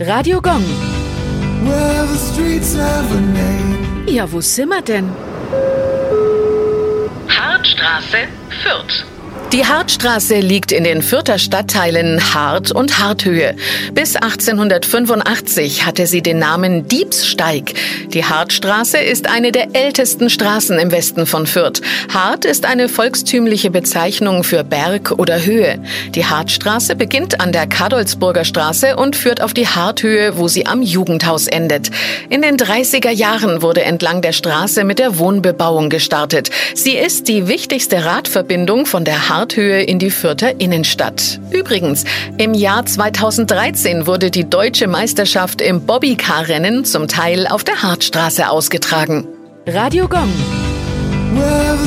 Radio Gong. Well, the streets have a name. Ja, wo sind wir denn? Hartstraße, Fürth. Die Hartstraße liegt in den Fürther Stadtteilen Hart und Harthöhe. Bis 1885 hatte sie den Namen Diebssteig. Die Hartstraße ist eine der ältesten Straßen im Westen von Fürth. Hart ist eine volkstümliche Bezeichnung für Berg oder Höhe. Die Hartstraße beginnt an der Kadolsburger Straße und führt auf die Harthöhe, wo sie am Jugendhaus endet. In den 30er Jahren wurde entlang der Straße mit der Wohnbebauung gestartet. Sie ist die wichtigste Radverbindung von der Hart Harthöhe in die Fürther Innenstadt. Übrigens, im Jahr 2013 wurde die deutsche Meisterschaft im Bobbycar-Rennen zum Teil auf der Hartstraße ausgetragen. Radio Gong. Well,